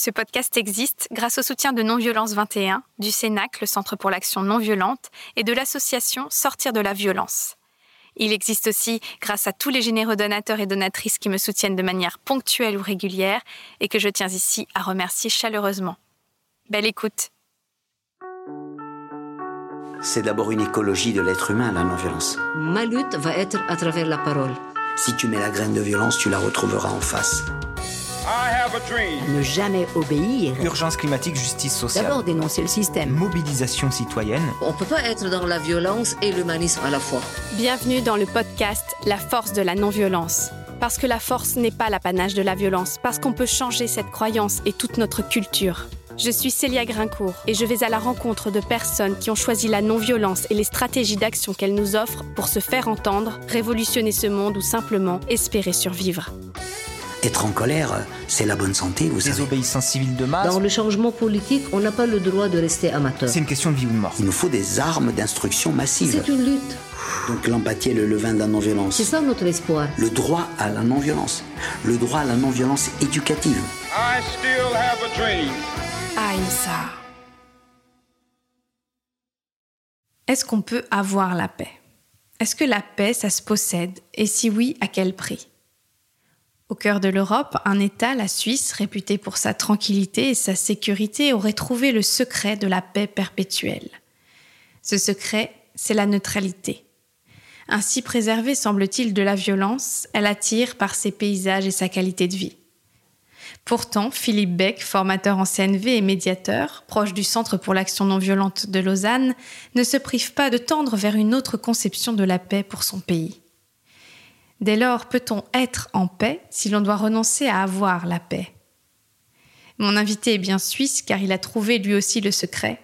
Ce podcast existe grâce au soutien de Non-Violence 21, du CENAC, le Centre pour l'action non violente, et de l'association Sortir de la violence. Il existe aussi grâce à tous les généreux donateurs et donatrices qui me soutiennent de manière ponctuelle ou régulière et que je tiens ici à remercier chaleureusement. Belle écoute. C'est d'abord une écologie de l'être humain, la non-violence. Ma lutte va être à travers la parole. Si tu mets la graine de violence, tu la retrouveras en face. Ne jamais obéir. Urgence climatique, justice sociale. D'abord dénoncer le système. Mobilisation citoyenne. On ne peut pas être dans la violence et l'humanisme à la fois. Bienvenue dans le podcast La force de la non-violence. Parce que la force n'est pas l'apanage de la violence, parce qu'on peut changer cette croyance et toute notre culture. Je suis Célia Grincourt et je vais à la rencontre de personnes qui ont choisi la non-violence et les stratégies d'action qu'elle nous offre pour se faire entendre, révolutionner ce monde ou simplement espérer survivre. Être en colère, c'est la bonne santé, vous savez. Désobéissance civile de masse. Dans le changement politique, on n'a pas le droit de rester amateur. C'est une question de vie ou de mort. Il nous faut des armes d'instruction massive. C'est une lutte. Donc l'empathie est le levain de la non-violence. C'est ça notre espoir. Le droit à la non-violence. Le droit à la non-violence éducative. I still have a dream. Est-ce qu'on peut avoir la paix? Est-ce que la paix, ça se possède? Et si oui, à quel prix? Au cœur de l'Europe, un État, la Suisse, réputé pour sa tranquillité et sa sécurité, aurait trouvé le secret de la paix perpétuelle. Ce secret, c'est la neutralité. Ainsi préservée, semble-t-il, de la violence, elle attire par ses paysages et sa qualité de vie. Pourtant, Philippe Beck, formateur en CNV et médiateur, proche du Centre pour l'action non violente de Lausanne, ne se prive pas de tendre vers une autre conception de la paix pour son pays. Dès lors, peut-on être en paix si l'on doit renoncer à avoir la paix? Mon invité est bien suisse car il a trouvé lui aussi le secret.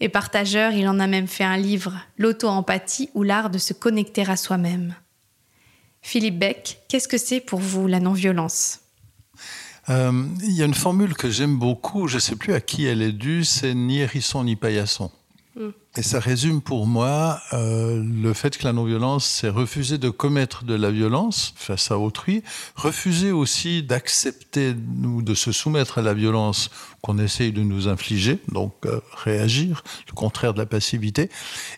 Et partageur, il en a même fait un livre, L'auto-empathie ou l'art de se connecter à soi-même. Philippe Beck, qu'est-ce que c'est pour vous la non-violence? Euh, il y a une formule que j'aime beaucoup, je ne sais plus à qui elle est due, c'est ni hérisson ni paillasson. Mm. Et ça résume pour moi euh, le fait que la non-violence, c'est refuser de commettre de la violence face à autrui, refuser aussi d'accepter ou de se soumettre à la violence qu'on essaye de nous infliger, donc euh, réagir, le contraire de la passivité.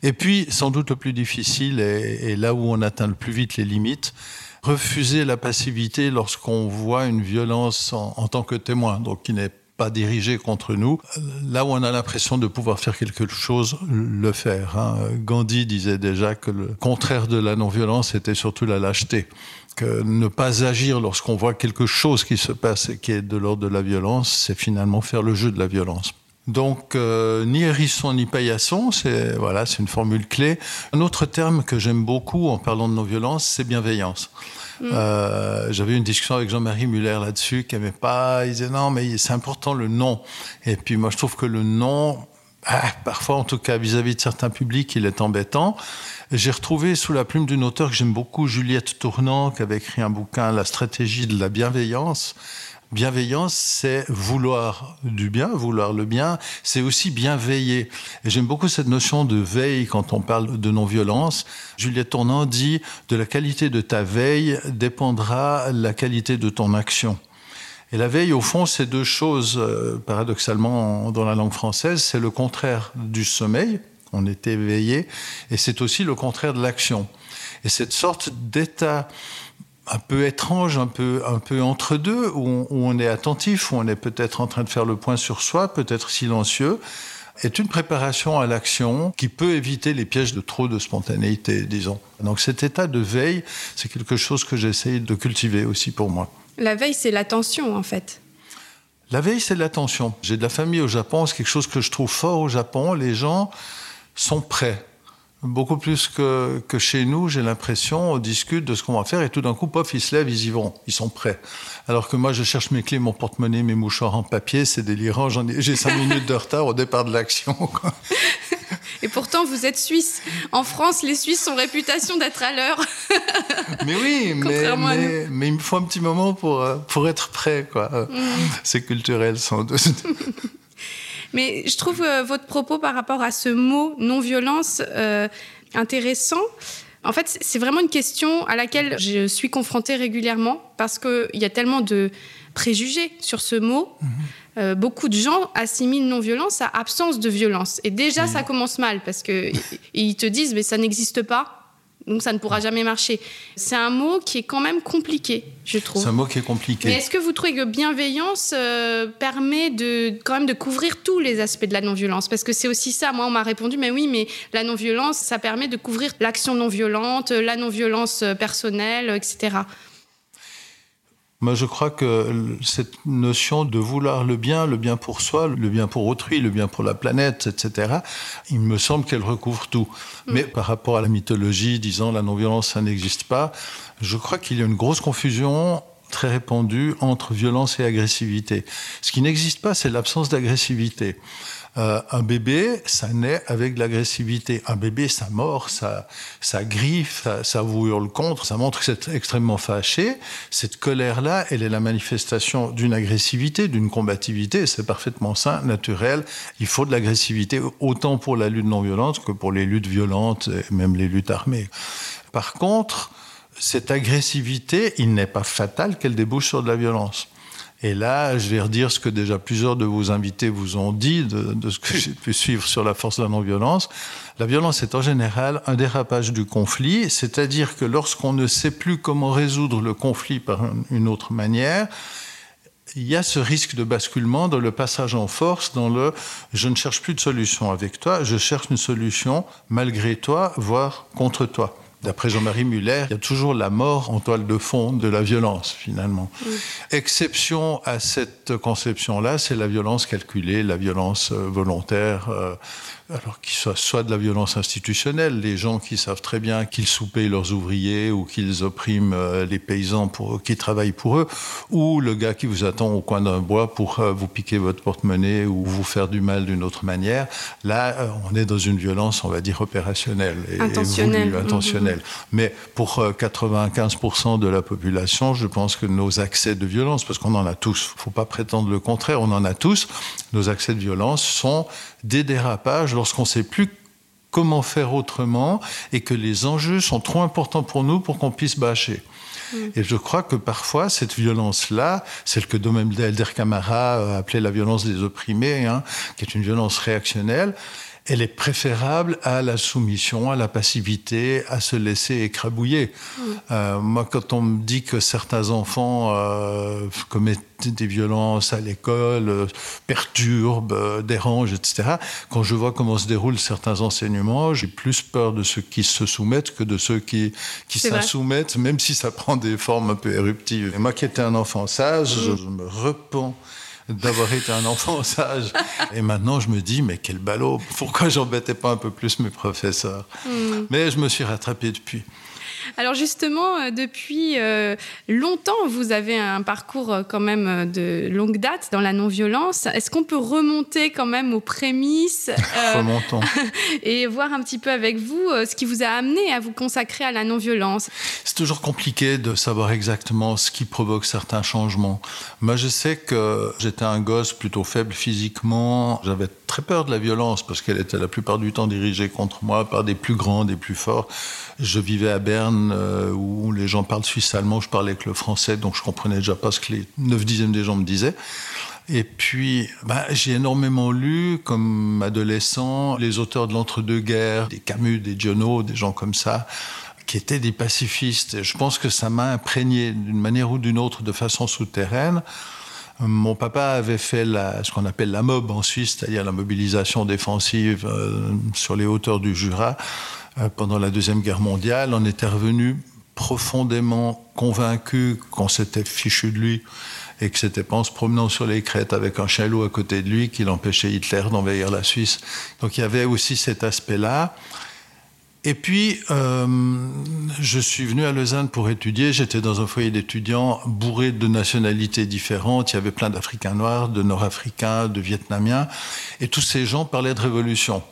Et puis, sans doute le plus difficile, et, là où on atteint le plus vite les limites, refuser la passivité lorsqu'on voit une violence en, en, tant que témoin, donc qui n'est pas dirigée contre nous. Là où on a l'impression de pouvoir faire quelque chose, le faire. Hein. Gandhi disait déjà que le contraire de la non-violence était surtout la lâcheté. Que ne pas agir lorsqu'on voit quelque chose qui se passe et qui est de l'ordre de la violence, c'est finalement faire le jeu de la violence. Donc, euh, ni hérisson ni paillasson, c'est voilà, c'est une formule clé. Un autre terme que j'aime beaucoup en parlant de non-violence, c'est bienveillance. Mmh. Euh, J'avais une discussion avec Jean-Marie Muller là-dessus, qui aimait pas. Il disait non, mais c'est important le nom. Et puis moi, je trouve que le nom, ah, parfois, en tout cas, vis-à-vis -vis de certains publics, il est embêtant. J'ai retrouvé sous la plume d'une auteure que j'aime beaucoup, Juliette Tournant, qui avait écrit un bouquin, La stratégie de la bienveillance. Bienveillance, c'est vouloir du bien, vouloir le bien, c'est aussi bien veiller. Et j'aime beaucoup cette notion de veille quand on parle de non-violence. Juliette Tournant dit de la qualité de ta veille dépendra la qualité de ton action. Et la veille, au fond, c'est deux choses, euh, paradoxalement, dans la langue française, c'est le contraire du sommeil, on est éveillé, et c'est aussi le contraire de l'action. Et cette sorte d'état un peu étrange, un peu, un peu entre deux, où on, où on est attentif, où on est peut-être en train de faire le point sur soi, peut-être silencieux, est une préparation à l'action qui peut éviter les pièges de trop de spontanéité, disons. Donc cet état de veille, c'est quelque chose que j'essaye de cultiver aussi pour moi. La veille, c'est l'attention, en fait. La veille, c'est l'attention. J'ai de la famille au Japon, c'est quelque chose que je trouve fort au Japon. Les gens sont prêts beaucoup plus que, que chez nous, j'ai l'impression, on discute de ce qu'on va faire et tout d'un coup, pof, ils se lèvent, ils y vont, ils sont prêts. Alors que moi, je cherche mes clés, mon porte-monnaie, mes mouchoirs en papier, c'est délirant, j'ai cinq minutes de retard au départ de l'action. Et pourtant, vous êtes suisse. En France, les Suisses ont réputation d'être à l'heure. mais oui, mais, mais, mais, il me faut un petit moment pour, euh, pour être prêt. quoi. Mm. C'est culturel, sans doute. Mais je trouve euh, votre propos par rapport à ce mot non-violence euh, intéressant. En fait, c'est vraiment une question à laquelle je suis confrontée régulièrement parce qu'il y a tellement de préjugés sur ce mot. Mhm. Euh, beaucoup de gens assimilent non-violence à absence de violence. Et déjà, ça commence mal parce qu'ils te disent, mais ça n'existe pas. Donc ça ne pourra jamais marcher. C'est un mot qui est quand même compliqué, je trouve. C'est un mot qui est compliqué. Mais est-ce que vous trouvez que bienveillance euh, permet de quand même de couvrir tous les aspects de la non-violence? Parce que c'est aussi ça. Moi, on m'a répondu, mais oui, mais la non-violence, ça permet de couvrir l'action non-violente, la non-violence euh, personnelle, etc. Moi, je crois que cette notion de vouloir le bien, le bien pour soi, le bien pour autrui, le bien pour la planète, etc., il me semble qu'elle recouvre tout. Mm. Mais par rapport à la mythologie disant la non-violence, ça n'existe pas, je crois qu'il y a une grosse confusion très répandue entre violence et agressivité. Ce qui n'existe pas, c'est l'absence d'agressivité. Euh, un bébé, ça naît avec de l'agressivité. Un bébé, ça mord, ça, ça griffe, ça, vous hurle contre, ça montre que c'est extrêmement fâché. Cette colère-là, elle est la manifestation d'une agressivité, d'une combativité. C'est parfaitement sain, naturel. Il faut de l'agressivité autant pour la lutte non violente que pour les luttes violentes et même les luttes armées. Par contre, cette agressivité, il n'est pas fatal qu'elle débouche sur de la violence. Et là, je vais redire ce que déjà plusieurs de vos invités vous ont dit, de, ce que j'ai pu suivre sur la force de la non-violence. La violence est en général un dérapage du conflit, c'est-à-dire que lorsqu'on ne sait plus comment résoudre le conflit par une autre manière, il y a ce risque de basculement dans le passage en force, dans le je ne cherche plus de solution avec toi, je cherche une solution malgré toi, voire contre toi. D'après Jean-Marie Muller, il y a toujours la mort en toile de fond de la violence, finalement. Exception à cette conception-là, c'est la violence calculée, la violence euh, volontaire, euh, alors qu'il soit soit de la violence institutionnelle, les gens qui savent très bien qu'ils soupent leurs ouvriers ou qu'ils oppriment euh, les paysans pour, qui travaillent pour eux, ou le gars qui vous attend au coin d'un bois pour euh, vous piquer votre porte-monnaie ou vous faire du mal d'une autre manière. Là, euh, on est dans une violence, on va dire, opérationnelle et, intentionnelle. intentionnelle. Mm-hmm. Mais pour 95% de la population, je pense que nos accès de violence, parce qu'on en a tous, il ne faut pas prétendre le contraire, on en a tous, nos accès de violence sont des dérapages lorsqu'on ne sait plus comment faire autrement et que les enjeux sont trop importants pour nous pour qu'on puisse bâcher. Mm. Et je crois que parfois, cette violence-là, celle que Domem Elder Camara appelait la violence des opprimés, hein, qui est une violence réactionnelle, elle est préférable à la soumission, à la passivité, à se laisser écrabouiller. Mm. Euh, moi, quand on me dit que certains enfants euh, commettent des violences à l'école, euh, perturbent, dérangent, etc., quand je vois comment se déroulent certains enseignements, j'ai plus peur de ceux qui se soumettent que de ceux qui, qui soumettent, même si ça prend des formes un peu éruptives. Et moi qui étais un enfant sage, mm. je me repens d'avoir été un enfant sage. Et maintenant, je me dis, mais quel ballot Pourquoi j'embêtais pas un peu plus mes professeurs? Hmm. Mais je me suis rattrapé depuis. Alors justement, euh, depuis euh, longtemps, vous avez un parcours euh, quand même de longue date dans la non-violence. Est-ce qu'on peut remonter quand même aux prémices Remontons. et voir un petit peu avec vous ce qui vous a amené à vous consacrer à la non-violence? C'est toujours compliqué de savoir exactement ce qui provoque certains changements. Moi, je sais que j'étais un gosse plutôt faible physiquement. J'avais très peur de la violence parce qu'elle était la plupart du temps dirigée contre moi par des plus grands, des plus forts. Je vivais à Berne euh, où les gens parlent suisse-allemand, je parlais que le français, donc je comprenais déjà pas ce que les 9 dixièmes des gens me disaient. Et puis, bah, j'ai énormément lu, comme adolescent, les auteurs de l'entre-deux-guerres, des Camus, des Giono, des gens comme ça, qui étaient des pacifistes. Et je pense que ça m'a imprégné d'une manière ou d'une autre, de façon souterraine. Mon papa avait fait ce qu'on appelle la MOB en Suisse, c'est-à-dire la mobilisation défensive euh, sur les hauteurs du Jura. Euh, pendant la Deuxième Guerre mondiale. On était revenu profondément convaincu qu'on s'était fichu de lui et que c'était pas en se promenant sur les crêtes avec un chalot à côté de lui qu'il empêchait Hitler d'envahir la Suisse. Donc il y avait aussi cet aspect-là. Et puis, euh, je suis venu à Lausanne pour étudier. J'étais dans un foyer d'étudiants bourré de nationalités différentes. Il y avait plein d'Africains noirs, de Nord-Africains, de Vietnamiens. Et tous ces gens parlaient de révolution.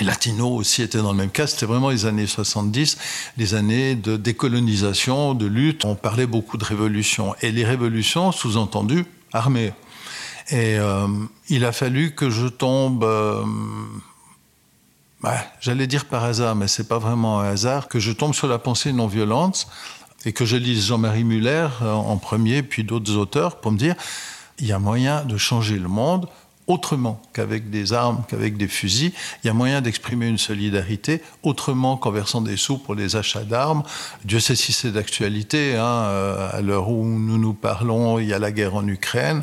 Et Latino aussi était dans le même cas. C'était vraiment les années 70, les années de décolonisation, de lutte. On parlait beaucoup de révolution. Et les révolutions, sous-entendu, armées. Et euh, il a fallu que je tombe euh, j'allais dire par hasard, mais c'est pas vraiment un hasard, que je tombe sur la pensée non violente et que je lise Jean-Marie Muller euh, en premier, puis d'autres auteurs, pour me dire, il y a moyen de changer le monde autrement qu'avec des armes, qu'avec des fusils. Il y a moyen d'exprimer une solidarité autrement qu'en versant des sous pour les achats d'armes. Dieu sait si c'est d'actualité. Hein, euh, à l'heure où nous nous parlons, il y a la guerre en Ukraine.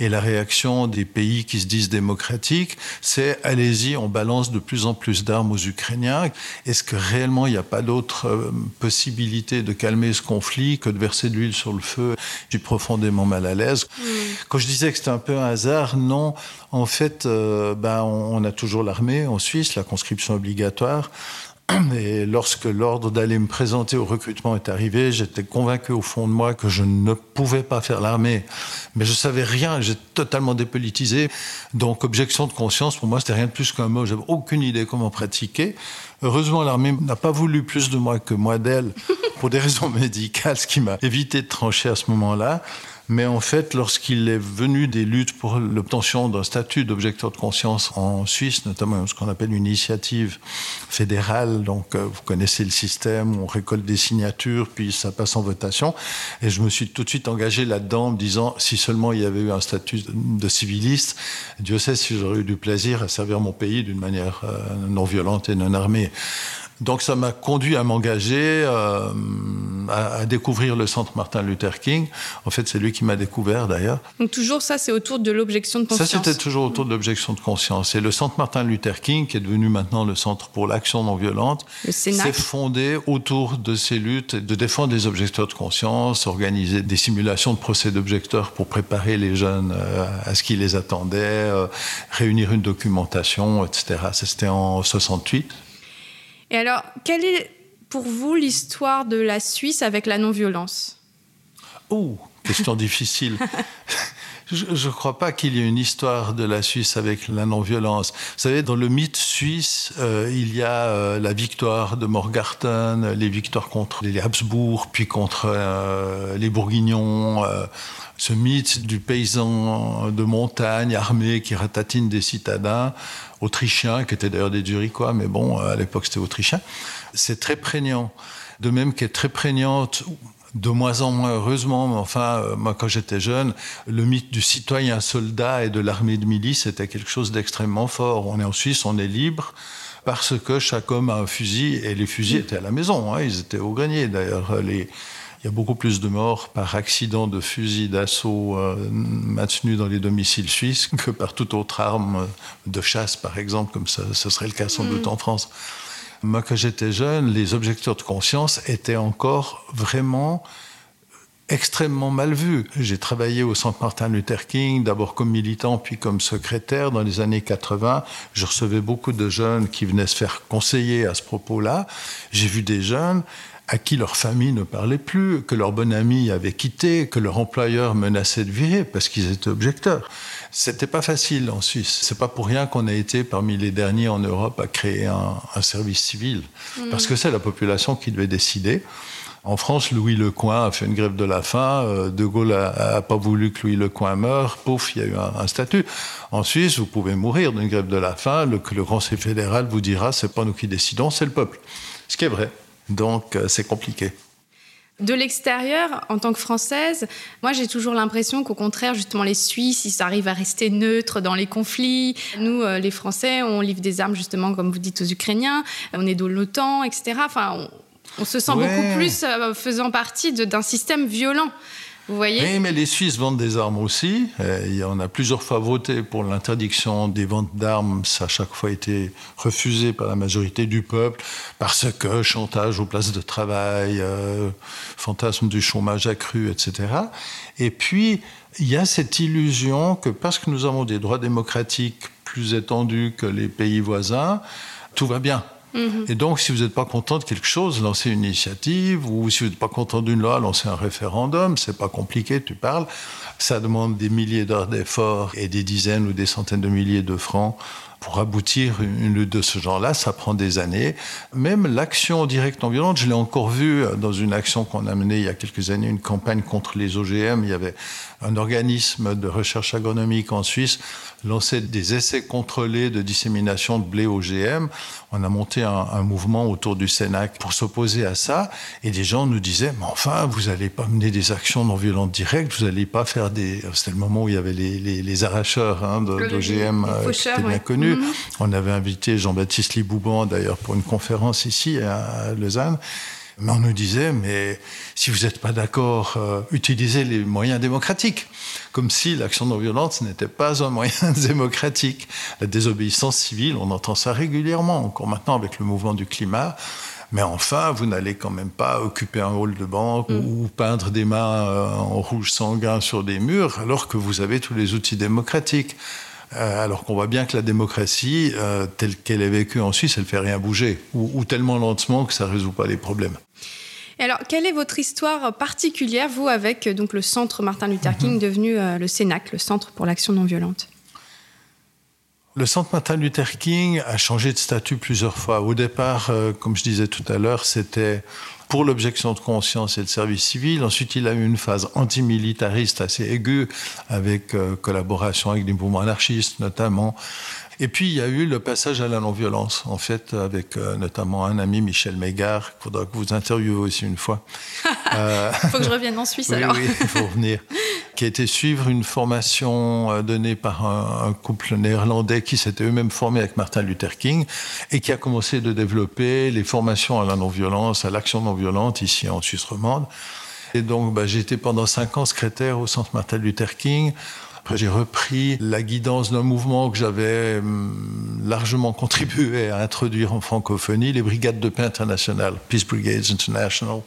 Et la réaction des pays qui se disent démocratiques, c'est allez-y, on balance de plus en plus d'armes aux Ukrainiens. Est-ce que réellement il n'y a pas d'autre euh, possibilité de calmer ce conflit que de verser de l'huile sur le feu Je suis profondément mal à l'aise. Mm. Quand je disais que c'était un peu un hasard, non. En fait, euh, ben, on, a toujours l'armée en Suisse, la conscription obligatoire. Et lorsque l'ordre d'aller me présenter au recrutement est arrivé, j'étais convaincu au fond de moi que je ne pouvais pas faire l'armée. Mais je savais rien, j'étais totalement dépolitisé. Donc, objection de conscience, pour moi, c'était rien de plus qu'un mot. J'avais aucune idée comment pratiquer. Heureusement, l'armée n'a pas voulu plus de moi que moi d'elle, pour des raisons médicales, ce qui m'a évité de trancher à ce moment-là. Mais en fait, lorsqu'il est venu des luttes pour l'obtention d'un statut d'objecteur de conscience en Suisse, notamment ce qu'on appelle une initiative fédérale, donc euh, vous connaissez le système, on récolte des signatures, puis ça passe en votation. Et je me suis tout de suite engagé là-dedans en me disant, si seulement il y avait eu un statut de civiliste, Dieu sait si j'aurais eu du plaisir à servir mon pays d'une manière euh, non violente et non armée. Donc ça m'a conduit à m'engager, euh, à, découvrir le centre Martin Luther King. En fait, c'est lui qui m'a découvert d'ailleurs. Donc toujours ça, c'est autour de l'objection de conscience. Ça, c'était toujours autour de l'objection de conscience. Et le centre Martin Luther King, qui est devenu maintenant le centre pour l'action non violente, s'est fondé autour de ces luttes, de défendre les objecteurs de conscience, organiser des simulations de procès d'objecteurs pour préparer les jeunes euh, à ce qui les attendait, euh, réunir une documentation, etc. C'était en 68. Et alors, quelle est pour vous l'histoire de la Suisse avec la non-violence? Oh, question difficile. Je ne crois pas qu'il y ait une histoire de la Suisse avec la non-violence. Vous savez, dans le mythe suisse, euh, il y a euh, la victoire de Morgarten, les victoires contre les Habsbourg, puis contre euh, les Bourguignons. ce mythe du paysan de montagne armé qui ratatine des citadins autrichiens, qui étaient d'ailleurs des Zurichois, mais bon, à l'époque c'était autrichien. C'est très prégnant. De même qu'est très prégnante, de moins en moins heureusement, mais enfin, euh, moi quand j'étais jeune, le mythe du citoyen soldat et de l'armée de milice était quelque chose d'extrêmement fort. On est en Suisse, on est libre parce que chaque homme a un fusil et les fusils étaient à la maison, hein, ils étaient au grenier. D'ailleurs, il y a beaucoup plus de morts par accident de fusil d'assaut euh, maintenu dans les domiciles suisses que par toute autre arme de chasse, par exemple, comme ce serait le cas sans doute mm. en France. Moi, quand j'étais jeune, les objecteurs de conscience étaient encore vraiment extrêmement mal vus. J'ai travaillé au Centre Martin Luther King, d'abord comme militant, puis comme secrétaire dans les années 80. Je recevais beaucoup de jeunes qui venaient se faire conseiller à ce propos-là. J'ai vu des jeunes à qui leur famille ne parlait plus, que leur bon ami avait quitté, que leur employeur menaçait de virer parce qu'ils étaient objecteurs. C'était pas facile en Suisse. C'est pas pour rien qu'on a été parmi les derniers en Europe à créer un, service civil, mm. parce que c'est la population qui devait décider. En France, Louis Lecoing a fait une grève de la faim. Euh, de Gaulle a, pas voulu que Louis Lecoing meure. Pouf, il y a eu un, statut. En Suisse, vous pouvez mourir d'une grève de la faim. Le, le Conseil fédéral vous dira, c'est pas nous qui décidons, c'est le peuple. Ce qui est vrai. Donc euh, c'est compliqué. De l'extérieur, en tant que Française, moi j'ai toujours l'impression qu'au contraire, justement, les Suisses, ils arrivent à rester neutres dans les conflits. Nous, euh, les Français, on livre des armes, justement, comme vous dites, aux Ukrainiens. On est de l'OTAN, etc. Enfin, on, se sent beaucoup plus euh, faisant partie d'un système violent. Mais les Suisses vendent des armes aussi. Euh, on a plusieurs fois voté pour l'interdiction des ventes d'armes. Ça a chaque fois été refusé par la majorité du peuple parce que chantage aux places de travail, euh, fantasme du chômage accru, etc. Et puis, il y a cette illusion que parce que nous avons des droits démocratiques plus étendus que les pays voisins, tout va bien. Et donc, si vous n'êtes pas content de quelque chose, lancez une initiative, ou si vous n'êtes pas content d'une loi, lancez un référendum. C'est pas compliqué, tu parles. Ça demande des milliers d'heures d'efforts et des dizaines ou des centaines de milliers de francs Pour aboutir une lutte de ce genre-là, ça prend des années. Même l'action directe non violente, je l'ai encore vu dans une action qu'on a menée il y a quelques années, une campagne contre les OGM. Il y avait un organisme de recherche agronomique en Suisse lançait des essais contrôlés de dissémination de blé OGM. On a monté un, un mouvement autour du Sénac pour s'opposer à ça. Et des gens nous disaient, mais enfin, vous n'allez pas mener des actions non violentes directes, vous n'allez pas faire des... C'était le moment où il y avait les, les, les arracheurs hein, d'OGM euh, qui étaient bien connus. Mm -hmm. On avait invité Jean-Baptiste Libouban, d'ailleurs, pour une conférence ici à Lausanne. Mais on nous disait, mais si vous n'êtes pas d'accord, euh, utilisez les moyens démocratiques. Comme si l'action non violente n'était pas un moyen démocratique. La désobéissance civile, on entend ça régulièrement, encore maintenant avec le mouvement du climat. Mais enfin, vous n'allez quand même pas occuper un hall de banque mm. ou peindre des mains euh, en rouge sanguin sur des murs alors que vous avez tous les outils démocratiques. Euh, alors qu'on voit bien que la démocratie, euh, telle qu'elle est vécue en Suisse, elle ne fait rien bouger, ou, ou, tellement lentement que ça ne résout pas les problèmes. Et alors, quelle est votre histoire particulière, vous, avec donc, le centre Martin Luther King, -hmm. devenu euh, le CENAC, le Centre pour l'action non violente? Le centre Martin Luther King a changé de statut plusieurs fois. Au départ, euh, comme je disais tout à l'heure, c'était pour l'objection de conscience et le service civil. Ensuite, il a eu une phase antimilitariste assez aiguë, avec euh, collaboration avec des mouvements anarchistes notamment. Et puis, il y a eu le passage à la non-violence, en fait, avec euh, notamment un ami, Michel Mégard, qu'il faudra que vous interviewez aussi une fois. Il euh... faut que je revienne en Suisse, oui, alors. Oui, il faut revenir. qui a été suivre une formation euh, donnée par un, un couple néerlandais qui s'était eux-mêmes formés avec Martin Luther King et qui a commencé de développer les formations à la non-violence, à l'action non-violente ici en Suisse romande. Et donc, bah, été pendant cinq ans secrétaire au Centre Martin Luther King. J'ai repris la guidance d'un mouvement que j'avais largement contribué à introduire en francophonie, les Brigades de paix internationales, Peace Brigades International.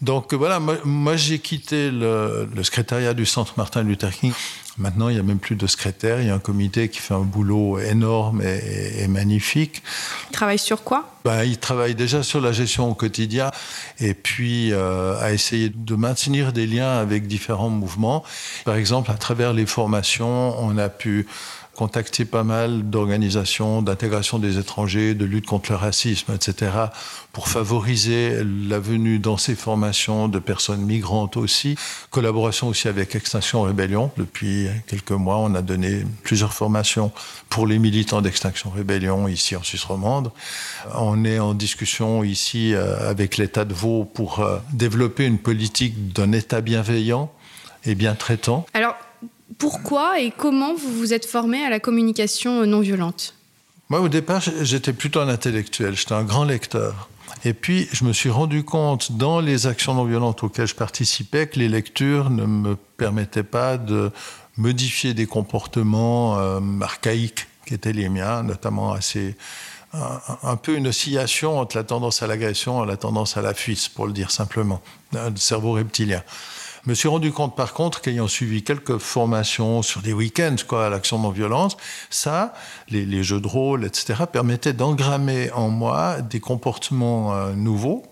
Donc voilà, moi, moi j'ai quitté le, le, secrétariat du Centre Martin Luther King. Maintenant, il n'y a même plus de secrétaire. Il y a un comité qui fait un boulot énorme et, et magnifique. Il travaille sur quoi? Ben, Il travaille déjà sur la gestion au quotidien et puis euh, à essayer de maintenir des liens avec différents mouvements. Par exemple, à travers les formations, on a pu contacté pas mal d'organisations d'intégration des étrangers, de lutte contre le racisme, etc., pour favoriser la venue dans ces formations de personnes migrantes aussi. Collaboration aussi avec Extinction Rébellion. Depuis quelques mois, on a donné plusieurs formations pour les militants d'Extinction Rébellion ici en Suisse romande. On est en discussion ici avec l'État de Vaud pour développer une politique d'un État bienveillant et bien traitant. Alors, pourquoi et comment vous vous êtes formé à la communication non violente? Moi, au départ, j'étais plutôt un intellectuel, j'étais un grand lecteur. Et puis, je me suis rendu compte dans les actions non violentes auxquelles je participais que les lectures ne me permettaient pas de modifier des comportements euh, archaïques qui étaient les miens, notamment assez un, un peu une oscillation entre la tendance à l'agression et la tendance à la fuite, pour le dire simplement, le cerveau reptilien. Je me suis rendu compte par contre qu'ayant suivi quelques formations sur des week-ends quoi à l'action non violence ça les, les jeux de rôle etc permettaient d'engrammer en moi des comportements euh, nouveaux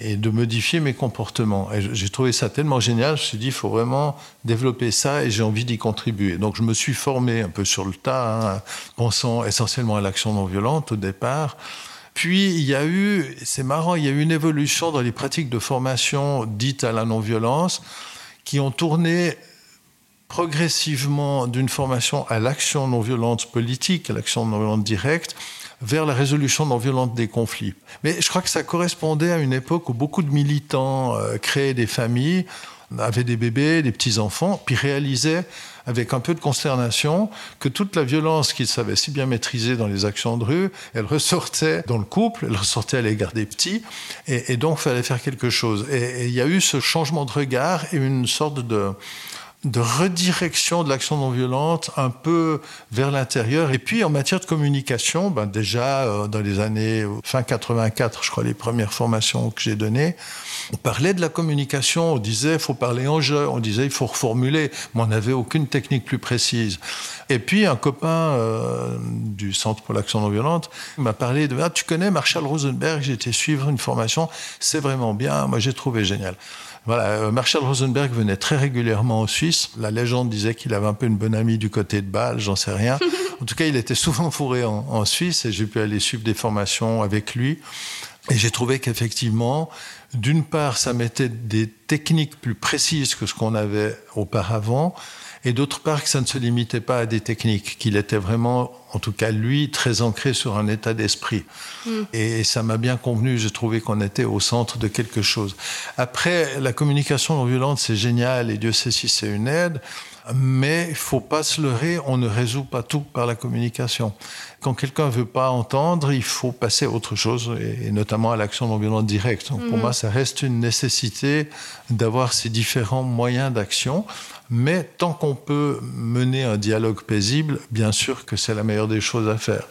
et de modifier mes comportements. Et j'ai trouvé ça tellement génial je me suis dit il faut vraiment développer ça et j'ai envie d'y contribuer. Donc je me suis formé un peu sur le tas hein, pensant essentiellement à l'action non violente au départ puis il y a eu c'est marrant il y a eu une évolution dans les pratiques de formation dites à la non violence qui ont tourné progressivement d'une formation à l'action non violente politique à l'action non violente directe vers la résolution non violente des conflits. Mais je crois que ça correspondait à une époque où beaucoup de militants euh, créaient des familles avaient des bébés des petits enfants puis réalisaient avec un peu de consternation que toute la violence qu'il savait si bien maîtriser dans les actions de rue elle ressortait dans le couple elle ressortait à l'égard des petits et, et donc fallait faire quelque chose. Et il ya eu ce changement de regard et une sorte de de redirection de l'action non violente un peu vers l'intérieur. Et puis en matière de communication ben déjà euh, dans les années fin 84 je crois les premières formations que j'ai données on parlait de la communication. On disait faut parler en jeu. On disait il faut reformuler. Mais on n'avait aucune technique plus précise. Et puis un copain euh, du centre pour l'action non violente m'a parlé de ah, tu connais Marshall Rosenberg? Été suivre une formation. C'est vraiment bien. Moi j'ai trouvé génial Voilà, euh, Marshall Rosenberg venait très régulièrement en Suisse. La légende disait qu'il avait un peu une bonne amie du côté de Bâle, j'en sais rien. en tout cas, il était souvent fourré en, en Suisse et j'ai pu aller suivre des formations avec lui. Et j'ai trouvé qu'effectivement, d'une part, ça mettait des techniques plus précises que ce qu'on avait auparavant, et d'autre part, que ça ne se limitait pas à des techniques, qu'il était vraiment, en tout cas lui, très ancré sur un état d'esprit. Mm. Et ça m'a bien convenu, j'ai trouvé qu'on était au centre de quelque chose. Après, la communication non violente, c'est génial, et Dieu sait si c'est une aide. Mais il faut pas se leurrer, on ne résout pas tout par la communication. Quand quelqu'un veut pas entendre, il faut passer à autre chose, et, notamment à l'action non violente directe. Donc Pour mhm. moi, ça reste une nécessité d'avoir ces différents moyens d'action. Mais tant qu'on peut mener un dialogue paisible, bien sûr que c'est la meilleure des choses à faire.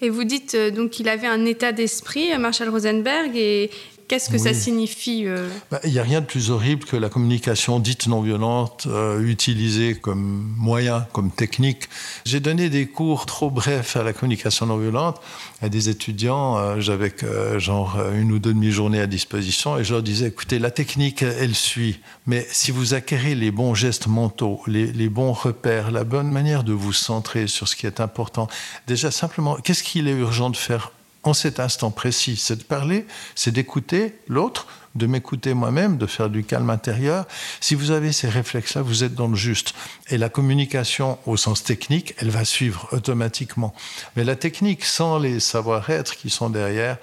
Et vous dites euh, donc qu'il avait un état d'esprit, Marshall Rosenberg, et, Qu'est-ce que ça signifie euh bah, Il n'y a rien de plus horrible que la communication dite non violente, euh, utilisée comme moyen, comme technique. J'ai donné des cours trop brefs à la communication non violente à des étudiants. Euh, j'avais genre une ou deux demi-journées à disposition et je leur disais, écoutez, la technique, elle suit. Mais si vous acquérez les bons gestes mentaux, les, les bons repères, la bonne manière de vous centrer sur ce qui est important, déjà simplement, qu'est-ce qu'il est urgent de faire en cet instant précis, c'est de parler, c'est d'écouter l'autre, de m'écouter moi-même, de faire du calme intérieur. Si vous avez ces réflexes-là, vous êtes dans le juste. Et la communication, au sens technique, elle va suivre automatiquement. Mais la technique, sans les savoir-être qui sont derrière,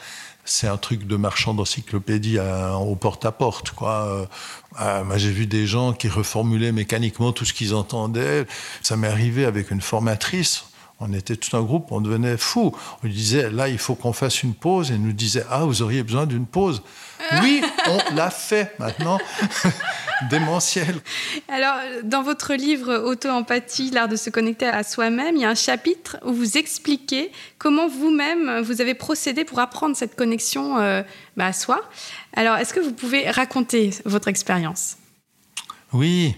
c'est un truc de marchand d'encyclopédie au porte-à-porte. quoi. Euh, euh, j'ai vu des gens qui reformulaient mécaniquement tout ce qu'ils entendaient. Ça m'est arrivé avec une formatrice on était tout un groupe, on devenait fou. On lui disait, là, il faut qu'on fasse une pause. Et nous disait, ah, vous auriez besoin d'une pause. oui, on l'a fait maintenant. Démentiel. Alors, dans votre livre Auto-empathie, l'art de se connecter à soi-même, il y a un chapitre où vous expliquez comment vous-même, vous avez procédé pour apprendre cette connexion euh, bah, à soi. Alors, est-ce que vous pouvez raconter votre expérience? Oui,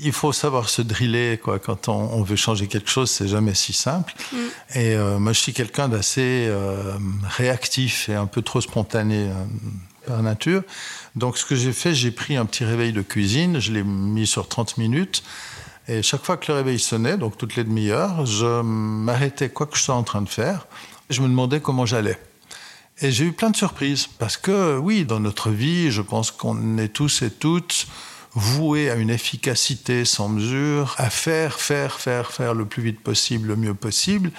il faut savoir se driller quoi. Quand on, veut changer quelque chose, c'est jamais si simple. Mm. Et euh, moi, je suis quelqu'un d'assez euh, réactif et un peu trop spontané euh, par nature. Donc, ce que j'ai fait, j'ai pris un petit réveil de cuisine, je l'ai mis sur 30 minutes. Et chaque fois que le réveil sonnait, donc toutes les demi-heures, je m'arrêtais quoi que je sois en train de faire. Je me demandais comment j'allais. Et j'ai eu plein de surprises. Parce que, oui, dans notre vie, je pense qu'on est tous et toutes voué à une efficacité sans mesure, à faire, faire, faire, faire le plus vite possible, le mieux possible,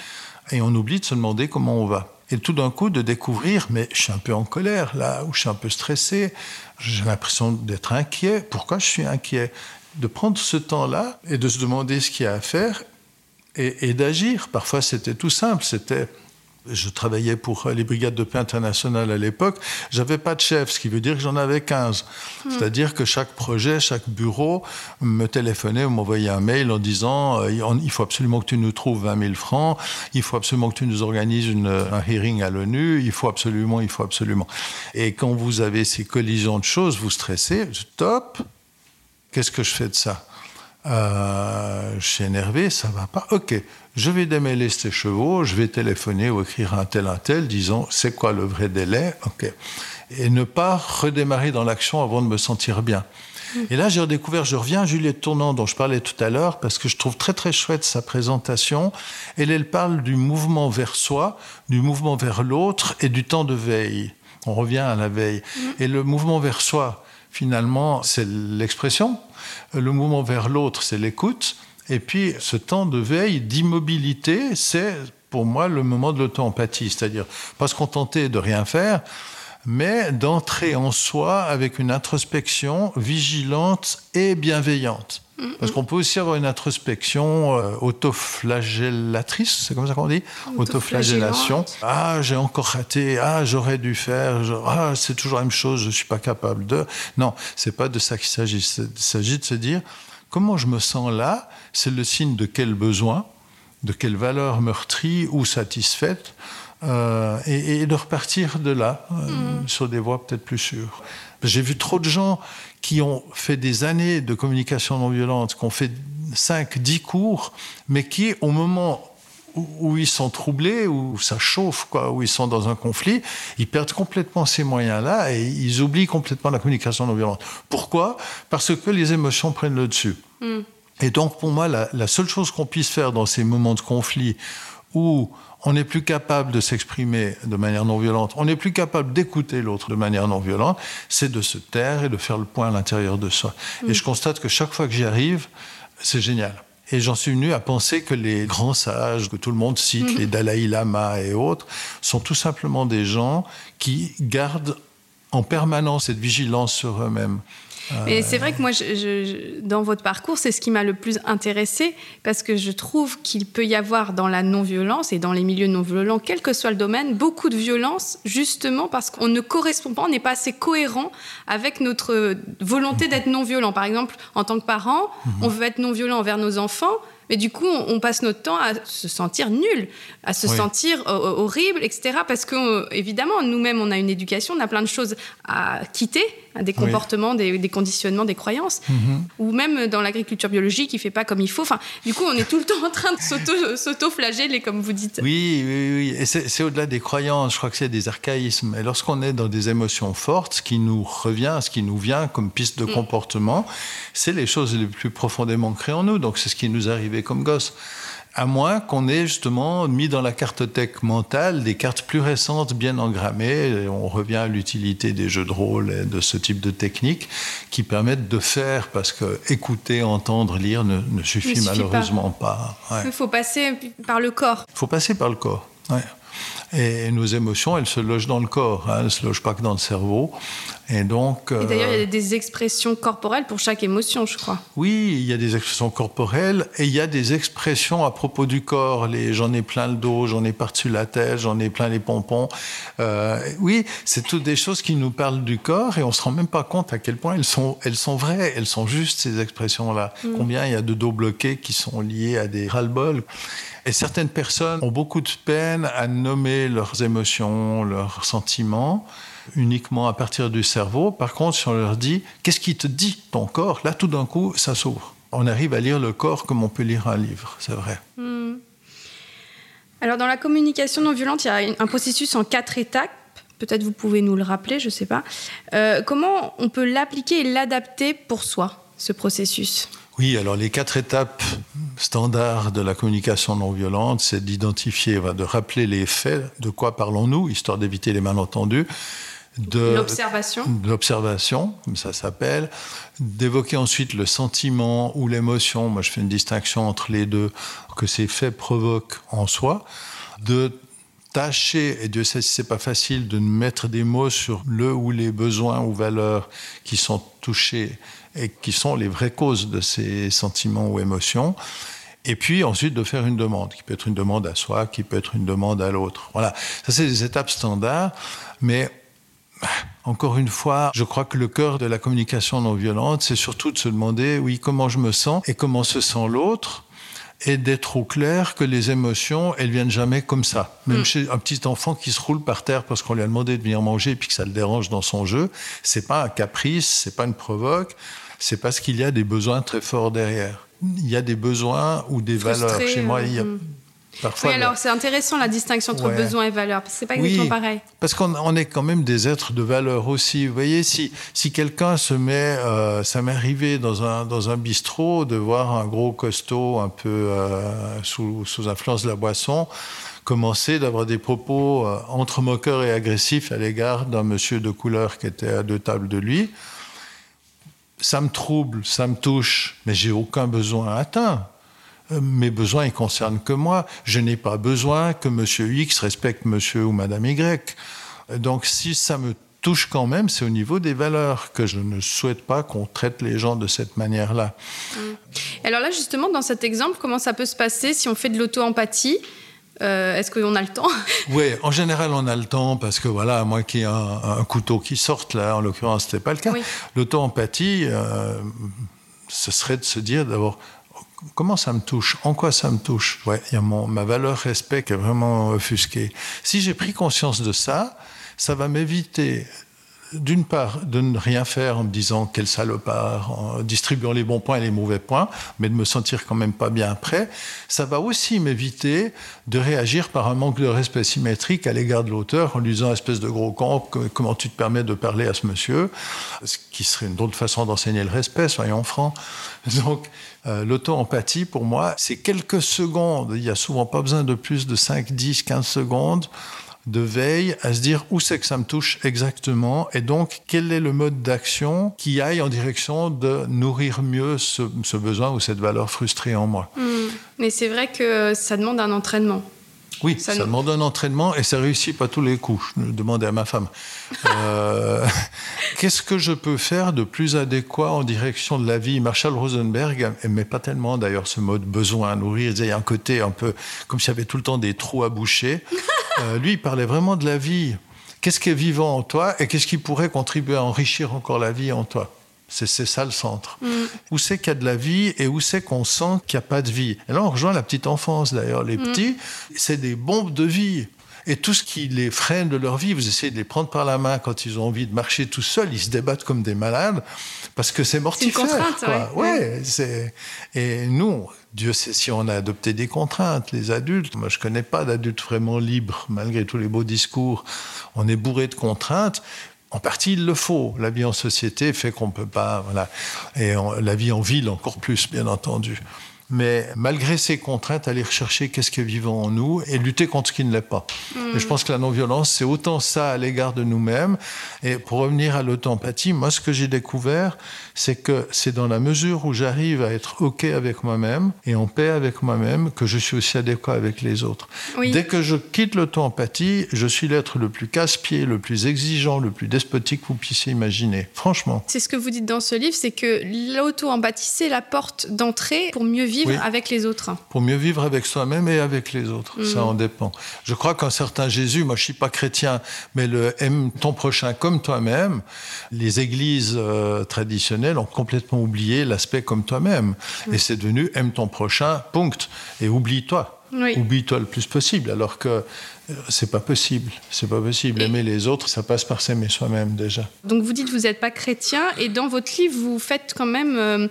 et on oublie de se demander comment on va. Et tout d'un coup, de découvrir, mais je suis un peu en colère là, ou je suis un peu stressé, j'ai l'impression d'être inquiet. Pourquoi je suis inquiet? De prendre ce temps-là et de se demander ce qu'il y a à faire et, et d'agir. Parfois, c'était tout simple, c'était je travaillais pour les brigades de paix internationales à l'époque, j'avais pas de chef, ce qui veut dire que j'en avais 15. Hmm. C'est-à-dire que chaque projet, chaque bureau me téléphonait ou m'envoyait un mail en disant euh, il faut absolument que tu nous trouves 20 000 francs, il faut absolument que tu nous organises une, un hearing à l'ONU, il faut absolument, il faut absolument. Et quand vous avez ces collisions de choses, vous stressez, top, qu'est-ce que je fais de ça? Euh, je suis énervé, ça va pas. Ok, je vais démêler ces chevaux, je vais téléphoner ou écrire un tel un tel, disons c'est quoi le vrai délai, et ne pas redémarrer dans l'action avant de me sentir bien. Et là, j'ai redécouvert, je reviens à Juliette Tournant, dont je parlais tout à l'heure, parce que je trouve très très chouette sa présentation. Elle, elle parle du mouvement vers soi, du mouvement vers l'autre et du temps de veille. On revient à la veille. Et le mouvement vers soi, finalement, c'est l'expression. Le mouvement vers l'autre, c'est l'écoute. Et puis, ce temps de veille, d'immobilité, c'est pour moi le moment de l'auto-empathie, c'est-à-dire pas se contenter de rien faire, mais d'entrer en soi avec une introspection vigilante et bienveillante. Parce qu'on peut aussi avoir une introspection euh, autoflagellatrice, c'est comme ça qu'on dit? Autoflagellation. Ah, j'ai encore raté, ah, j'aurais dû faire, ah, c'est toujours la même chose, je ne suis pas capable de. Non, c'est pas de ça qu'il s'agit. Il s'agit de se dire comment je me sens là, c'est le signe de quel besoin, de quelle valeur meurtrie ou satisfaite, euh, et, de repartir de là, euh, mm. sur des voies peut-être plus sûres. J'ai vu trop de gens qui ont fait des années de communication non violente, qui ont fait 5, 10 cours, mais qui, au moment où ils sont troublés, où ça chauffe, quoi, où ils sont dans un conflit, ils perdent complètement ces moyens-là et ils oublient complètement la communication non violente. Pourquoi? Parce que les émotions prennent le dessus. Mm. Et donc, pour moi, la, la seule chose qu'on puisse faire dans ces moments de conflit où on n'est plus capable de s'exprimer de manière non violente, on n'est plus capable d'écouter l'autre de manière non violente, c'est de se taire et de faire le point à l'intérieur de soi. Et mm. je constate que chaque fois que j'y arrive, c'est génial. Et j'en suis venu à penser que les grands sages que tout le monde cite, mm. les Dalai Lama et autres, sont tout simplement des gens qui gardent en permanence cette vigilance sur eux-mêmes. Mais c'est vrai que moi, je, dans votre parcours, c'est ce qui m'a le plus intéressé parce que je trouve qu'il peut y avoir dans la non-violence et dans les milieux non-violents, quel que soit le domaine, beaucoup de violence justement parce qu'on ne correspond pas, on n'est pas assez cohérent avec notre volonté d'être non-violent. Par exemple, en tant que parent, mhm. on veut être non-violent envers nos enfants, mais du coup, on, passe notre temps à se sentir nul, à se sentir euh, euh, horrible, etc. Parce que, euh, évidemment, nous-mêmes, on a une éducation, on a plein de choses à quitter, des comportements, des, conditionnements, des croyances. Mhm. Ou même dans l'agriculture biologique, il ne fait pas comme il faut. Enfin, du coup, on est tout le temps en train de s'auto-flageller, comme vous dites. Oui, oui, oui. Et c'est au-delà des croyances. Je crois que c'est des archaïsmes. Et lorsqu'on est dans des émotions fortes, ce qui nous revient, ce qui nous vient comme piste de mm. comportement, c'est les choses les plus profondément créées en nous. Donc, c'est ce qui nous arrivait comme gosse à moins qu'on ait justement mis dans la cartothèque mentale des cartes plus récentes, bien engrammées. on revient à l'utilité des jeux de rôle et de ce type de techniques qui permettent de faire, parce que écouter, entendre, lire ne, suffit, malheureusement pas. Il faut passer par le corps. Il faut passer par le corps. Ouais. Et nos émotions, elles se logent dans le corps, hein, elles ne se logent pas que dans le cerveau. Et donc. Et d'ailleurs, il y a des expressions corporelles pour chaque émotion, je crois. Oui, il y a des expressions corporelles et il y a des expressions à propos du corps. Les j'en ai plein le dos, j'en ai par-dessus la tête, j'en ai plein les pompons. Euh, oui, c'est toutes des choses qui nous parlent du corps et on se rend même pas compte à quel point elles sont, elles sont vraies, elles sont justes ces expressions-là. Mm. Combien il y a de dos bloqués qui sont liés à des ras-le-bol. Et certaines personnes ont beaucoup de peine à nommer leurs émotions, leurs sentiments uniquement à partir du cerveau. Par contre, si on leur dit qu'est-ce qui te dit ton corps, là tout d'un coup, ça s'ouvre. On arrive à lire le corps comme on peut lire un livre, c'est vrai. Hmm. Alors dans la communication non violente, il y a un processus en quatre étapes. Peut-être vous pouvez nous le rappeler, je ne sais pas. Euh, comment on peut l'appliquer et l'adapter pour soi, ce processus? Oui, alors les quatre étapes standards de la communication non violente, c'est d'identifier, de rappeler les faits, de quoi parlons-nous, histoire d'éviter les malentendus, de l'observation, l'observation, comme ça s'appelle, d'évoquer ensuite le sentiment ou l'émotion. Moi, je fais une distinction entre les deux que ces faits provoquent en soi, de tâcher, et Dieu sait si c'est pas facile, de mettre des mots sur le ou les besoins ou valeurs qui sont touchés et qui sont les vraies causes de ces sentiments ou émotions. Et puis ensuite de faire une demande, qui peut être une demande à soi, qui peut être une demande à l'autre. Voilà, ça c'est des étapes standards, mais encore une fois, je crois que le cœur de la communication non violente, c'est surtout de se demander, oui, comment je me sens et comment se sent l'autre, et d'être au clair que les émotions, elles viennent jamais comme ça. Même mm. chez un petit enfant qui se roule par terre parce qu'on lui a demandé de venir manger et puis que ça le dérange dans son jeu, c'est pas un caprice, c'est pas une provoque, c'est parce qu'il y a des besoins très forts derrière. Il y a des besoins ou des valeurs. Chez moi, il y a mm. Parfois, oui, alors c'est intéressant la distinction entre besoins et valeurs, parce que c'est pas exactement pareil. Parce qu'on est quand même des êtres de valeur aussi. Vous voyez, si, si quelqu'un se met, euh, ça m'est arrivé dans un, dans un bistrot de voir un gros costaud un peu euh, sous, sous influence de la boisson commencer d'avoir des propos euh, entre moqueurs et agressifs à l'égard d'un monsieur de couleur qui était à deux tables de lui ça me trouble, ça me touche, mais j'ai aucun besoin atteint. Euh, mes besoins, ils concernent que moi. Je n'ai pas besoin que Monsieur X respecte Monsieur ou Madame Y. Donc, si ça me touche quand même, c'est au niveau des valeurs que je ne souhaite pas qu'on traite les gens de cette manière-là. Mmh. Alors là, justement, dans cet exemple, comment ça peut se passer si on fait de l'auto-empathie? Euh, Est-ce qu'on a le temps? Oui, en général, on a le temps parce que voilà, moi qui ai un, couteau qui sorte, là, en l'occurrence, ce n'était pas le cas. L'auto-empathie, euh, ce serait de se dire d'abord, comment ça me touche? En quoi ça me touche? Ouais, il y a ma valeur respect qui est vraiment offusquée. Si j'ai pris conscience de ça, ça va m'éviter d'une part, de ne rien faire en me disant quel salopard, en distribuant les bons points et les mauvais points, mais de me sentir quand même pas bien après, ça va aussi m'éviter de réagir par un manque de respect symétrique à l'égard de l'auteur en lui disant espèce de gros con, comment tu te permets de parler à ce monsieur, ce qui serait une autre façon d'enseigner le respect, soyons francs. Donc, euh, l'auto-empathie, pour moi, c'est quelques secondes, il n'y a souvent pas besoin de plus de 5, 10, 15 secondes de veille à se dire où c'est que ça me touche exactement et donc quel est le mode d'action qui aille en direction de nourrir mieux ce, besoin ou cette valeur frustrée en moi. Hmm. Mais c'est vrai que ça demande un entraînement. Oui, ça, demande un entraînement et ça réussit pas tous les coups. Je demandais à ma femme. Euh, qu'est-ce que je peux faire de plus adéquat en direction de la vie? Marshall Rosenberg aimait pas tellement d'ailleurs ce mode besoin à nourrir. Il y a un côté un peu comme s'il y avait tout le temps des trous à boucher. Euh, lui, il parlait vraiment de la vie. Qu'est-ce qui est vivant en toi et qu'est-ce qui pourrait contribuer à enrichir encore la vie en toi? C'est ça le centre. Mm. Où c'est qu'il y a de la vie et où c'est qu'on sent qu'il n'y a pas de vie. Et là, on rejoint la petite enfance d'ailleurs. Les mm. petits, c'est des bombes de vie. Et tout ce qui les freine de leur vie, vous essayez de les prendre par la main quand ils ont envie de marcher tout seuls, ils se débattent comme des malades parce que c'est mortifère. C'est une contrainte, ouais. ouais Et nous, Dieu sait si on a adopté des contraintes, les adultes. Moi, je connais pas d'adultes vraiment libres, malgré tous les beaux discours. On est bourré de contraintes. En partie, il le faut. La vie en société fait qu'on peut pas, voilà. Et la vie en ville encore plus, bien entendu mais malgré ces contraintes, aller rechercher qu'est-ce qui est vivant en nous et lutter contre ce qui ne l'est pas. Mm. Et je pense que la non-violence, c'est autant ça à l'égard de nous-mêmes. Et pour revenir à l'auto-empathie, moi, ce que j'ai découvert, c'est que c'est dans la mesure où j'arrive à être OK avec moi-même et en paix avec moi-même que je suis aussi adéquat avec les autres. Dès que je quitte l'auto-empathie, je suis l'être le plus casse-pied, le plus exigeant, le plus despotique que vous puissiez imaginer. Franchement. C'est ce que vous dites dans ce livre, c'est que l'auto-empathie, c'est la porte d'entrée pour mieux vivre vivre avec les autres. Pour mieux vivre avec soi-même et avec les autres. Ça mm. en dépend. Je crois qu'un certain Jésus, moi je suis pas chrétien, mais le aime ton prochain comme toi-même, les églises euh, traditionnelles ont complètement oublié l'aspect comme toi-même. Mm. Et c'est devenu aime ton prochain, punct. Et oublie-toi. Oublie-toi le plus possible, alors que euh, c'est pas possible. C'est pas possible. Aimer les autres, ça passe par s'aimer soi-même déjà. Donc vous dites vous n'êtes pas chrétien, et dans votre livre, vous faites quand même euh,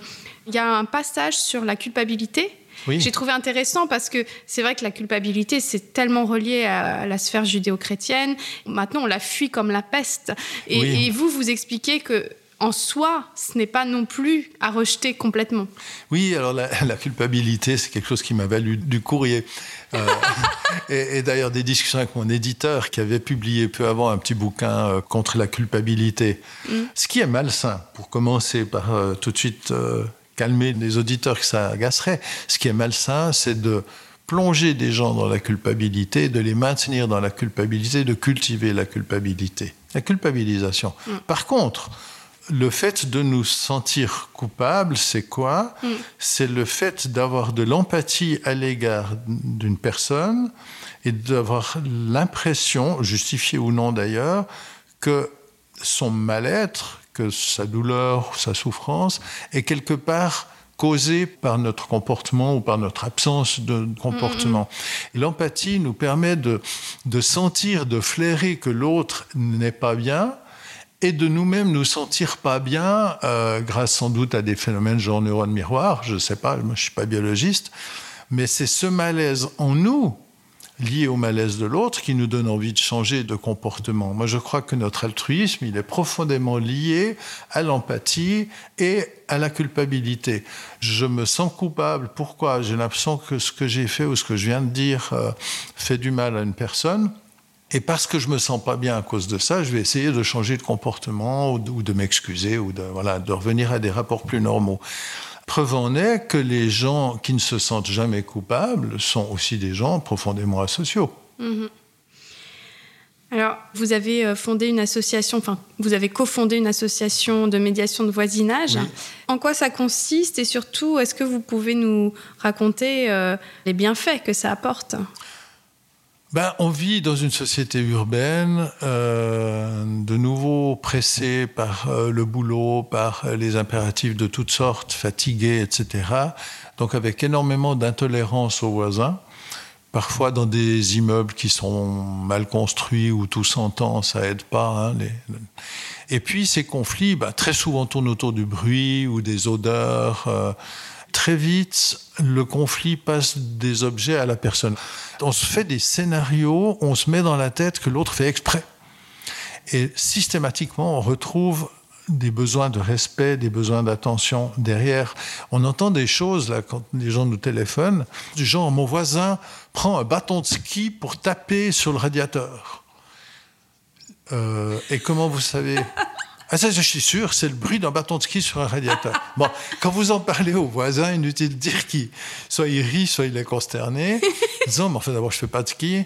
il y a un passage sur la culpabilité. J'ai trouvé intéressant parce que c'est vrai que la culpabilité, c'est tellement relié à la sphère judéo-chrétienne. Maintenant, on la fuit comme la peste. Et, vous, vous expliquez que en soi, ce n'est pas non plus à rejeter complètement. Oui, alors la, culpabilité, c'est quelque chose qui m'a valu du courrier. Euh, et, d'ailleurs des discussions avec mon éditeur qui avait publié peu avant un petit bouquin euh, contre la culpabilité. Mm. Ce qui est malsain, pour commencer par euh, tout de suite calmer les auditeurs que ça agacerait. Ce qui est malsain, c'est de plonger des gens dans la culpabilité, de les maintenir dans la culpabilité, de cultiver la culpabilité, la culpabilisation. Mm. Par contre, le fait de nous sentir coupables, c'est quoi? Mm. C'est le fait d'avoir de l'empathie à l'égard d'une personne et d'avoir l'impression, justifiée ou non d'ailleurs, que son mal-être, que sa douleur, sa souffrance est quelque part causée par notre comportement ou par notre absence de comportement. Mm-hmm. L'empathie nous permet de, de sentir, de flairer que l'autre n'est pas bien et de nous-mêmes nous sentir pas bien, euh, grâce sans doute à des phénomènes genre neurones miroirs, je ne sais pas, moi je suis pas biologiste, mais c'est ce malaise en nous lié au malaise de l'autre qui nous donne envie de changer de comportement. Moi, je crois que notre altruisme, il est profondément lié à l'empathie et à la culpabilité. Je me sens coupable. Pourquoi? J'ai l'impression que ce que j'ai fait ou ce que je viens de dire euh, fait du mal à une personne. Et parce que je me sens pas bien à cause de ça, je vais essayer de changer de comportement ou de, m'excuser ou de, revenir à des rapports plus normaux. Preuve en est que les gens qui ne se sentent jamais coupables sont aussi des gens profondément asociaux. Mhm. Alors, vous avez euh, fondé une association, enfin, vous avez cofondé une association de médiation de voisinage. En quoi ça consiste et surtout, est-ce que vous pouvez nous raconter euh, les bienfaits que ça apporte? Ben, on vit dans une société urbaine, euh, de nouveau pressée par euh, le boulot, par euh, les impératifs de toutes sortes, fatiguée, etc. Donc avec énormément d'intolérance aux voisins. Parfois dans des immeubles qui sont mal construits ou tout s'entend, ça aide pas. Hein, Et puis ces conflits, bah, très souvent tournent autour du bruit ou des odeurs. Très vite, le conflit passe des objets à la personne. On se fait des scénarios, on se met dans la tête que l'autre fait exprès. Et systématiquement, on retrouve des besoins de respect, des besoins d'attention derrière. On entend des choses là quand les gens nous téléphonent, du genre mon voisin prend un bâton de ski pour taper sur le radiateur. Euh, et comment vous savez? Ah ça, je suis sûr, c'est le bruit d'un bâton de ski sur un radiateur. Bon, quand vous en parlez aux voisins, inutile de dire qu'il soit il rit, soit il est consterné, disant, mais en fait, d'abord, je fais pas de ski,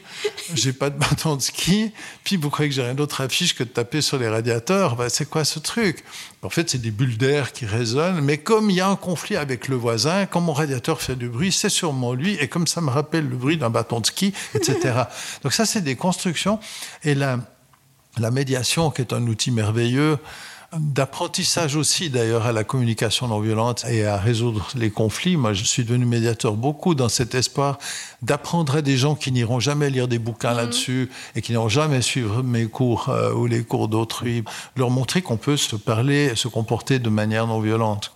j'ai pas de bâton de ski, puis vous croyez que j'ai rien d'autre à fiche que de taper sur les radiateurs? Ben, C'est quoi ce truc? En fait, c'est des bulles d'air qui résonnent, mais comme il y a un conflit avec le voisin, quand mon radiateur fait du bruit, c'est sûrement lui, et comme ça me rappelle le bruit d'un bâton de ski, etc. Donc ça, c'est des constructions. Et là, la médiation, qui est un outil merveilleux, d'apprentissage aussi d'ailleurs à la communication non violente et à résoudre les conflits. Moi, je suis devenu médiateur beaucoup dans cet espoir d'apprendre à des gens qui n'iront jamais lire des bouquins mhm. là-dessus et qui n'iront jamais suivre mes cours euh, ou les cours d'autrui, leur montrer qu'on peut se parler, se comporter de manière non violente.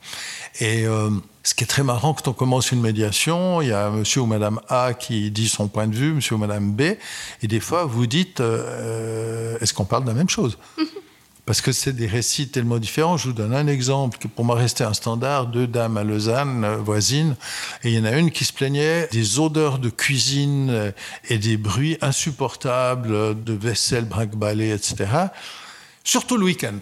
Et euh, ce qui est très marrant, quand on commence une médiation, il y a monsieur ou madame A qui dit son point de vue, monsieur ou madame B, et des fois vous dites, euh, est-ce qu'on parle de la même chose? Parce que c'est des récits tellement différents. Je vous donne un exemple, que pour moi rester un standard, deux dames à Lausanne, euh, voisines, et il y en a une qui se plaignait des odeurs de cuisine euh, et des bruits insupportables de vaisselle brinque-ballée, etc. Surtout le week-end.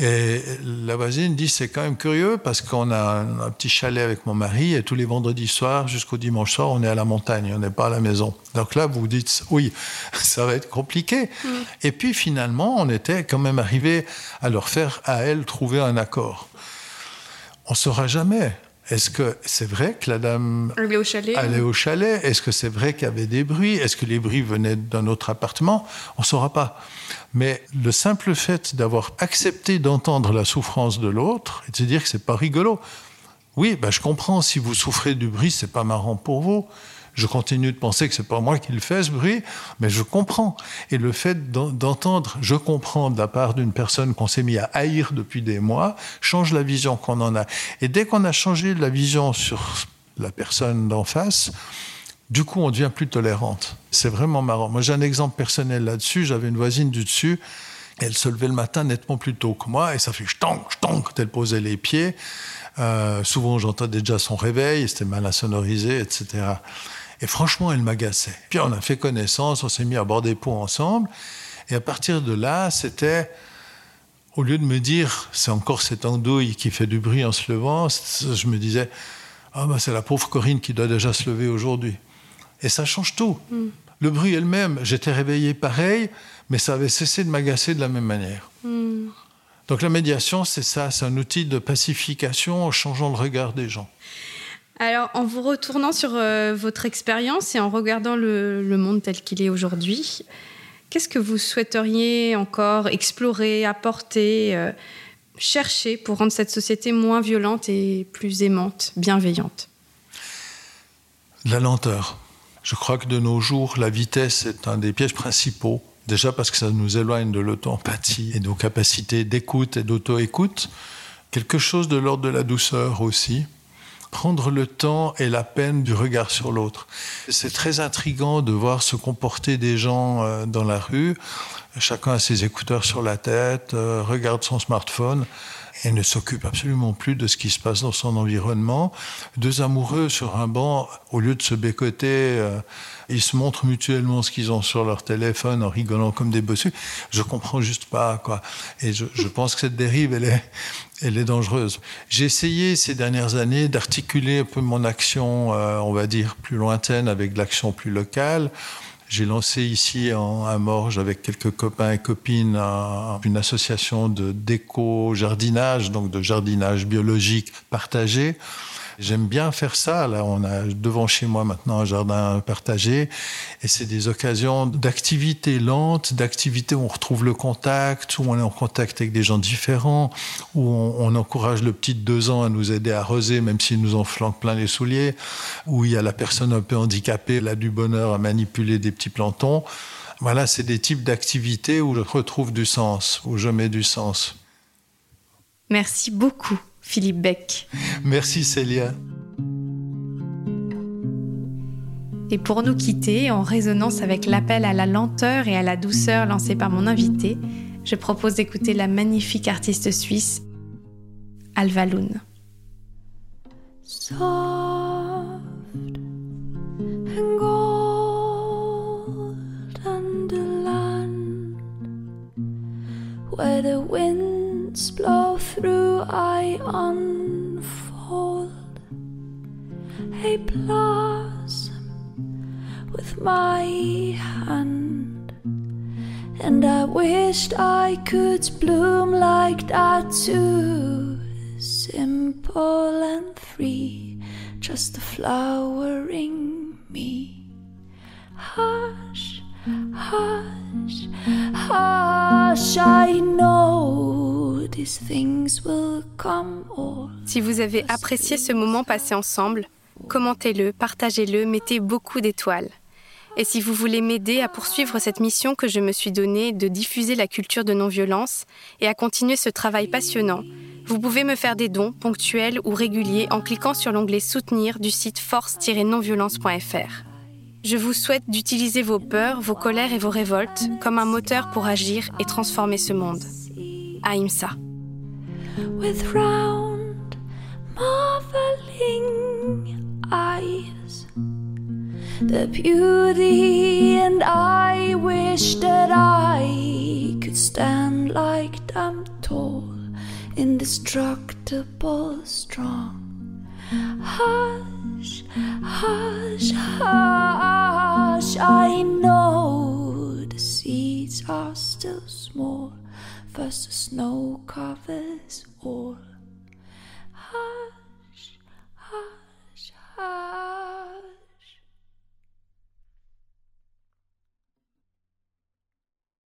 Et la voisine dit c'est quand même curieux parce qu'on a un, petit chalet avec mon mari et tous les vendredis soirs jusqu'au dimanche soir on est à la montagne, on n'est pas à la maison. Donc là vous vous dites oui ça va être compliqué. Mm. Et puis finalement on était quand même arrivé à leur faire à elle trouver un accord. On saura jamais. Est-ce que c'est vrai que la dame allait au chalet Allait au chalet? Est-ce que c'est vrai qu'il y avait des bruits? Est-ce que les bruits venaient d'un autre appartement? On ne saura pas. Mais le simple fait d'avoir accepté d'entendre la souffrance de l'autre et de se dire que c'est pas rigolo. Oui, ben je comprends. Si vous souffrez du bruit, c'est pas marrant pour vous. Je continue de penser que c'est pas moi qui le fais ce bruit, mais je comprends. Et le fait d'entendre, je comprends de la part d'une personne qu'on s'est mis à haïr depuis des mois, change la vision qu'on en a. Et dès qu'on a changé la vision sur la personne d'en face, du coup, on devient plus tolérante. C'est vraiment marrant. Moi, j'ai un exemple personnel là-dessus. J'avais une voisine du dessus. Elle se levait le matin nettement plus tôt que moi et ça fait chtong, chtong quand elle posait les pieds. Euh, souvent, j'entendais déjà son réveil, c'était mal insonorisé, etc. Et franchement, elle m'agaçait. Puis on a fait connaissance, on s'est mis à bord des ponts ensemble. Et à partir de là, c'était, au lieu de me dire, c'est encore cette andouille qui fait du bruit en se levant, je me disais, ah ben c'est la pauvre Corinne qui doit déjà se lever aujourd'hui. Et ça change tout. Mm. Le bruit elle-même, j'étais réveillé pareil, mais ça avait cessé de m'agacer de la même manière. Mm. Donc la médiation, c'est ça, c'est un outil de pacification en changeant le regard des gens. Alors, en vous retournant sur euh, votre expérience et en regardant le, monde tel qu'il est aujourd'hui, qu'est-ce que vous souhaiteriez encore explorer, apporter, euh, chercher pour rendre cette société moins violente et plus aimante, bienveillante? La lenteur. Je crois que de nos jours, la vitesse est un des pièges principaux. Déjà parce que ça nous éloigne de l'auto-empathie et de nos capacités d'écoute et d'auto-écoute. Quelque chose de l'ordre de la douceur aussi prendre le temps et la peine du regard sur l'autre. C'est très intrigant de voir se comporter des gens euh, dans la rue. Chacun a ses écouteurs sur la tête, euh, regarde son smartphone et ne s'occupe absolument plus de ce qui se passe dans son environnement. Deux amoureux sur un banc, au lieu de se bécoter, euh, ils se montrent mutuellement ce qu'ils ont sur leur téléphone en rigolant comme des bossus. Je comprends juste pas, quoi. Et je, je pense que cette dérive, elle est, elle est dangereuse. J'ai essayé ces dernières années d'articuler un peu mon action, euh, on va dire, plus lointaine avec l'action plus locale. J'ai lancé ici en, à Morges avec quelques copains et copines une association de déco-jardinage, donc de jardinage biologique partagé. J'aime bien faire ça. Là, on a devant chez moi maintenant un jardin partagé et c'est des occasions d'activités lentes, d'activités où on retrouve le contact, où on est en contact avec des gens différents, où on, encourage le petit de deux ans à nous aider à arroser même s'il nous en flanque plein les souliers, où il y a la personne un peu handicapée, là du bonheur à manipuler des petits plantons. Voilà, c'est des types d'activités où je retrouve du sens, où je mets du sens. Merci beaucoup, Philippe Beck. Merci, Célia. Et pour nous quitter, en résonance avec l'appel à la lenteur et à la douceur lancé par mon invité, je propose d'écouter la magnifique artiste suisse Alva. Where the blow through, I unfold a blossom with my hand. And I wished I could bloom like that too. Simple and free, just a flowering me. Hush si vous avez apprécié ce moment passé ensemble, commentez-le, partagez-le, mettez beaucoup d'étoiles. Et si vous voulez m'aider à poursuivre cette mission que je me suis donnée de diffuser la culture de non-violence et à continuer ce travail passionnant, vous pouvez me faire des dons ponctuels ou réguliers en cliquant sur l'onglet Soutenir du site force-nonviolence.fr. Je vous souhaite d'utiliser vos peurs, vos colères et vos révoltes comme un moteur pour agir et transformer ce monde. Aïmsa. With round, marveling eyes, the beauty, and I wish that I could stand like them tall, indestructible, strong. Hush, hush, hush. I know the seeds are still small first the snow covers all. Hush, hush, hush.